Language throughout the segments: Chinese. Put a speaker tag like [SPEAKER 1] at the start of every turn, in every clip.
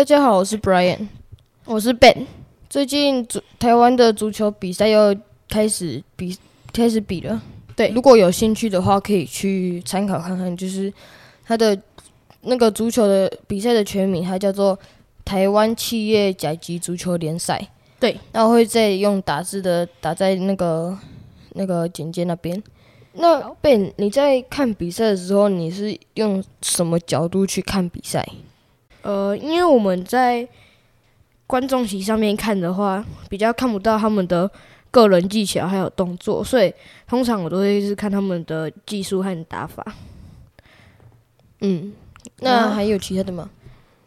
[SPEAKER 1] 大家好，我是 Brian，
[SPEAKER 2] 我是 Ben。
[SPEAKER 1] 最近足台湾的足球比赛又开始比开始比了，
[SPEAKER 2] 对，
[SPEAKER 1] 如果有兴趣的话，可以去参考看看，就是它的那个足球的比赛的全名，它叫做台湾企业甲级足球联赛。
[SPEAKER 2] 对，
[SPEAKER 1] 那我会再用打字的打在那个那个简介那边。那 Ben，你在看比赛的时候，你是用什么角度去看比赛？
[SPEAKER 2] 呃，因为我们在观众席上面看的话，比较看不到他们的个人技巧还有动作，所以通常我都会是看他们的技术和打法。
[SPEAKER 1] 嗯，那还有其他的吗？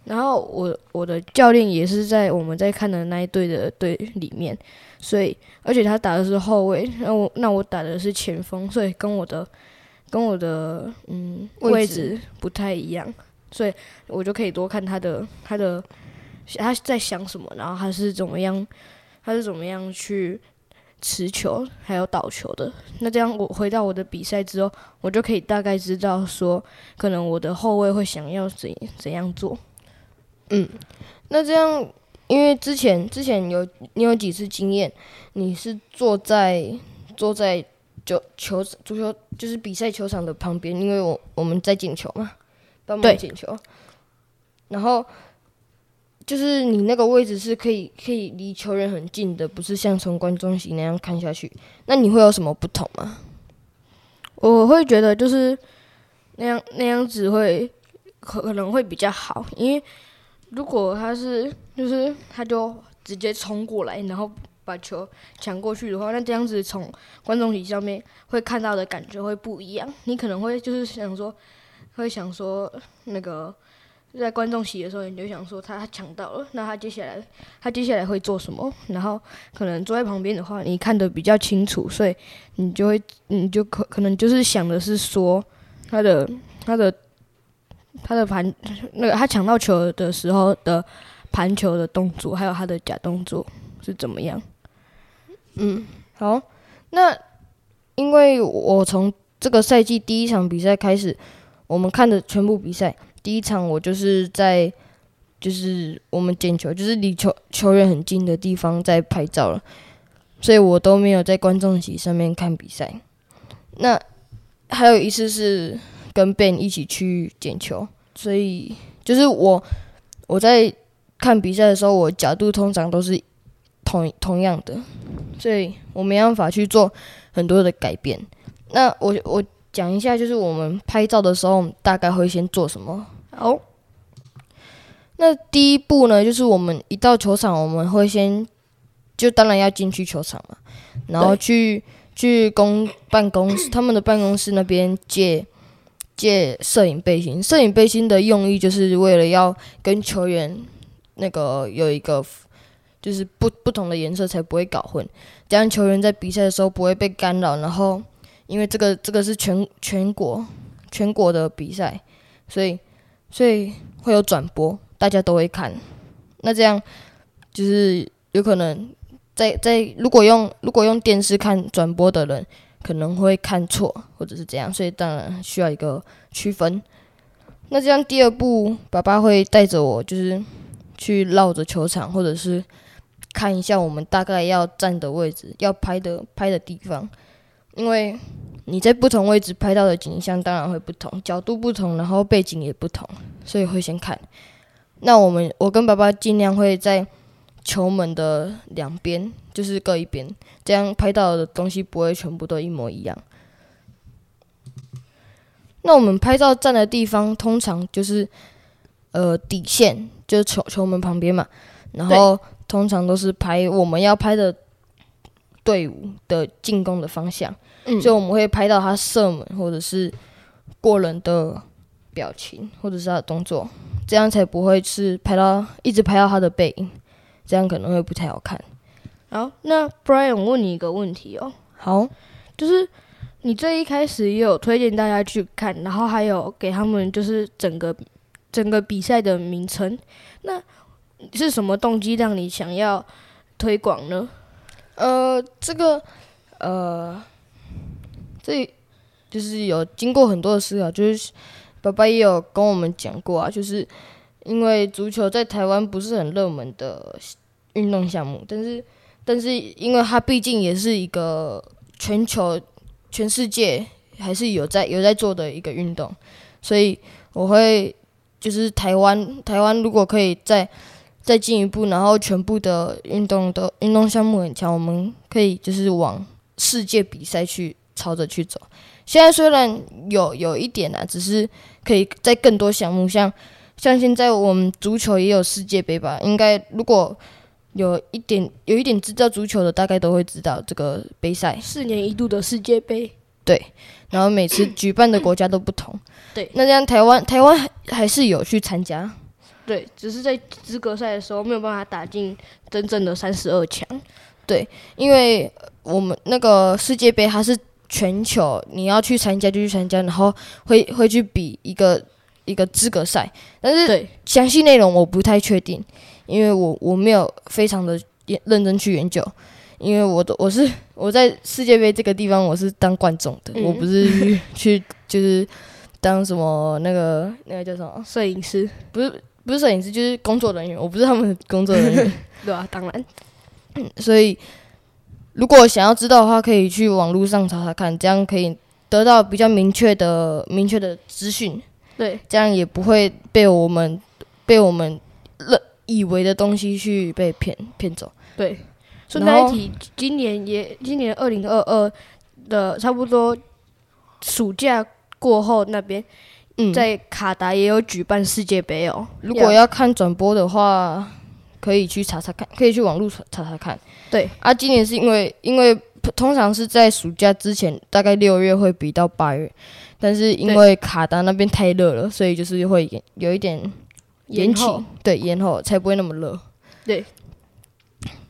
[SPEAKER 2] 然后我我的教练也是在我们在看的那一队的队里面，所以而且他打的是后卫，那我那我打的是前锋，所以跟我的跟我的嗯位置不太一样，所以我就可以多看他的他的他在想什么，然后他是怎么样他是怎么样去持球还有倒球的。那这样我回到我的比赛之后，我就可以大概知道说，可能我的后卫会想要怎怎样做。
[SPEAKER 1] 嗯，那这样，因为之前之前有你有几次经验，你是坐在坐在就球足球就是比赛球场的旁边，因为我我们在进球嘛，帮忙捡球，然后就是你那个位置是可以可以离球员很近的，不是像从观众席那样看下去。那你会有什么不同吗？
[SPEAKER 2] 我会觉得就是那样那样子会可可能会比较好，因为。如果他是，就是他就直接冲过来，然后把球抢过去的话，那这样子从观众席上面会看到的感觉会不一样。你可能会就是想说，会想说那个在观众席的时候，你就想说他抢到了，那他接下来他接下来会做什么？然后可能坐在旁边的话，你看得比较清楚，所以你就会你就可可能就是想的是说他的他的。他的盘，那个他抢到球的时候的盘球的动作，还有他的假动作是怎么样？
[SPEAKER 1] 嗯，好，那因为我从这个赛季第一场比赛开始，我们看的全部比赛，第一场我就是在就是我们捡球，就是离球球员很近的地方在拍照了，所以我都没有在观众席上面看比赛。那还有一次是。跟 Ben 一起去捡球，所以就是我我在看比赛的时候，我角度通常都是同同样的，所以我没办法去做很多的改变。那我我讲一下，就是我们拍照的时候大概会先做什么？
[SPEAKER 2] 好，
[SPEAKER 1] 那第一步呢，就是我们一到球场，我们会先就当然要进去球场嘛，然后去去公办公室他们的办公室那边借。借摄影背心，摄影背心的用意就是为了要跟球员那个有一个就是不不同的颜色，才不会搞混，这样球员在比赛的时候不会被干扰。然后，因为这个这个是全全国全国的比赛，所以所以会有转播，大家都会看。那这样就是有可能在在如果用如果用电视看转播的人。可能会看错，或者是这样，所以当然需要一个区分。那这样第二步，爸爸会带着我，就是去绕着球场，或者是看一下我们大概要站的位置，要拍的拍的地方。因为你在不同位置拍到的景象当然会不同，角度不同，然后背景也不同，所以会先看。那我们我跟爸爸尽量会在。球门的两边就是各一边，这样拍到的东西不会全部都一模一样。那我们拍照站的地方通常就是呃底线，就是球球门旁边嘛。然后通常都是拍我们要拍的队伍的进攻的方向，所以我们会拍到他射门或者是过人的表情或者是他的动作，这样才不会是拍到一直拍到他的背影。这样可能会不太好看。
[SPEAKER 2] 好，那 Brian，我问你一个问题哦。
[SPEAKER 1] 好，
[SPEAKER 2] 就是你最一开始也有推荐大家去看，然后还有给他们就是整个整个比赛的名称，那是什么动机让你想要推广呢？
[SPEAKER 1] 呃，这个呃，这就是有经过很多的思考，就是爸爸也有跟我们讲过啊，就是因为足球在台湾不是很热门的运动项目，但是但是因为它毕竟也是一个全球全世界还是有在有在做的一个运动，所以我会就是台湾台湾如果可以在再进一步，然后全部的运动的运动项目很强，我们可以就是往世界比赛去朝着去走。现在虽然有有一点啊，只是可以在更多项目，像像现在我们足球也有世界杯吧？应该如果有一点有一点知道足球的，大概都会知道这个杯赛。
[SPEAKER 2] 四年一度的世界杯，对
[SPEAKER 1] 然后每次举办的国家都不同。
[SPEAKER 2] 对
[SPEAKER 1] 那这样台湾台湾还还是有去参加。
[SPEAKER 2] 对，只是在资格赛的时候没有办法打进真正的三十二强。
[SPEAKER 1] 对因为我们那个世界杯它是全球，你要去参加就去参加，然后会会去比一个一个资格赛，但是
[SPEAKER 2] 对，
[SPEAKER 1] 详细内容我不太确定，因为我我没有非常的研认真去研究，因为我的我是我在世界杯这个地方我是当观众的，
[SPEAKER 2] 嗯
[SPEAKER 1] 我不是去去 就是当什么那个那个叫什么，
[SPEAKER 2] 摄影师，
[SPEAKER 1] 不是不是摄影师，就是工作人员，我不是他们的工作人员。
[SPEAKER 2] 对啊，当然，
[SPEAKER 1] 所以如果想要知道的话，可以去网络上查查看，这样可以得到比较明确的、明确的资讯，
[SPEAKER 2] 对
[SPEAKER 1] 这样也不会被我们被我们认以为的东西去被骗骗走。
[SPEAKER 2] 对。顺带一提，今年也今年二零二二的差不多暑假过后那边，
[SPEAKER 1] 嗯，
[SPEAKER 2] 在卡达也有举办世界杯哦。
[SPEAKER 1] 如果要看转播的话，可以去查查看，可以去网络查查查看。
[SPEAKER 2] 对。
[SPEAKER 1] 啊，今年是因为因为通常是在暑假之前，大概六月会比到八月，但是因为卡达那边太热了，所以就是会延有一点延期
[SPEAKER 2] 后，
[SPEAKER 1] 对，延后才不会那么热。
[SPEAKER 2] 对，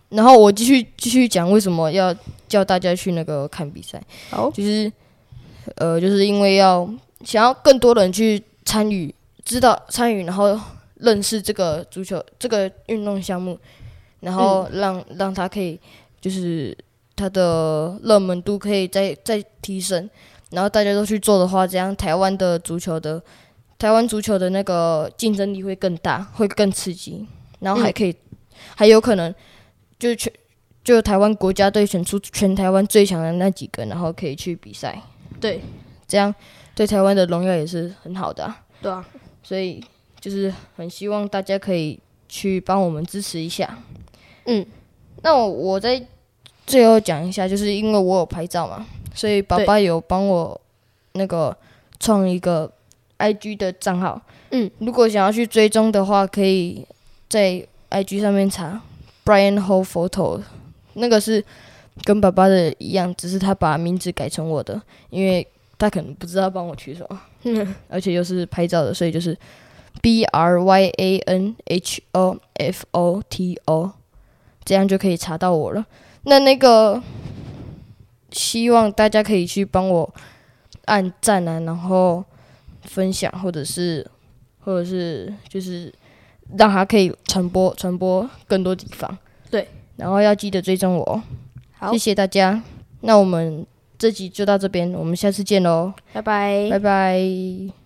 [SPEAKER 1] 然后我继续继续讲为什么要叫大家去那个看比赛，
[SPEAKER 2] 好，
[SPEAKER 1] 就是呃，就是因为要想要更多人去参与，知道参与，然后认识这个足球这个运动项目，然后让、让他可以就是他的热门度可以再再提升，然后大家都去做的话，这样台湾的足球的台湾足球的那个竞争力会更大，会更刺激，然后还可以、还有可能就是全就台湾国家队选出全台湾最强的那几个，然后可以去比赛，
[SPEAKER 2] 对。
[SPEAKER 1] 这样对台湾的荣耀也是很好的啊、
[SPEAKER 2] 对啊，
[SPEAKER 1] 所以就是很希望大家可以去帮我们支持一下。
[SPEAKER 2] 嗯，
[SPEAKER 1] 那我我在最后讲一下，就是因为我有拍照嘛，所以爸爸有帮我那个创一个 IG 的账号。
[SPEAKER 2] 嗯，
[SPEAKER 1] 如果想要去追踪的话，可以在 IG 上面查 Brian Ho Photo，那个是跟爸爸的一样，只是他把名字改成我的，因为他可能不知道帮我取什么。
[SPEAKER 2] 嗯，
[SPEAKER 1] 而且又是拍照的，所以就是 B R Y A N H O F O T O，这样就可以查到我了。那那个希望大家可以去帮我按赞啊，然后分享，或者是或者是就是让它可以传播传播更多地方。
[SPEAKER 2] 对，
[SPEAKER 1] 然后要记得追踪我哦。
[SPEAKER 2] 好
[SPEAKER 1] 谢谢大家。那我们这集就到这边，我们下次见喽，
[SPEAKER 2] 拜拜
[SPEAKER 1] 拜拜。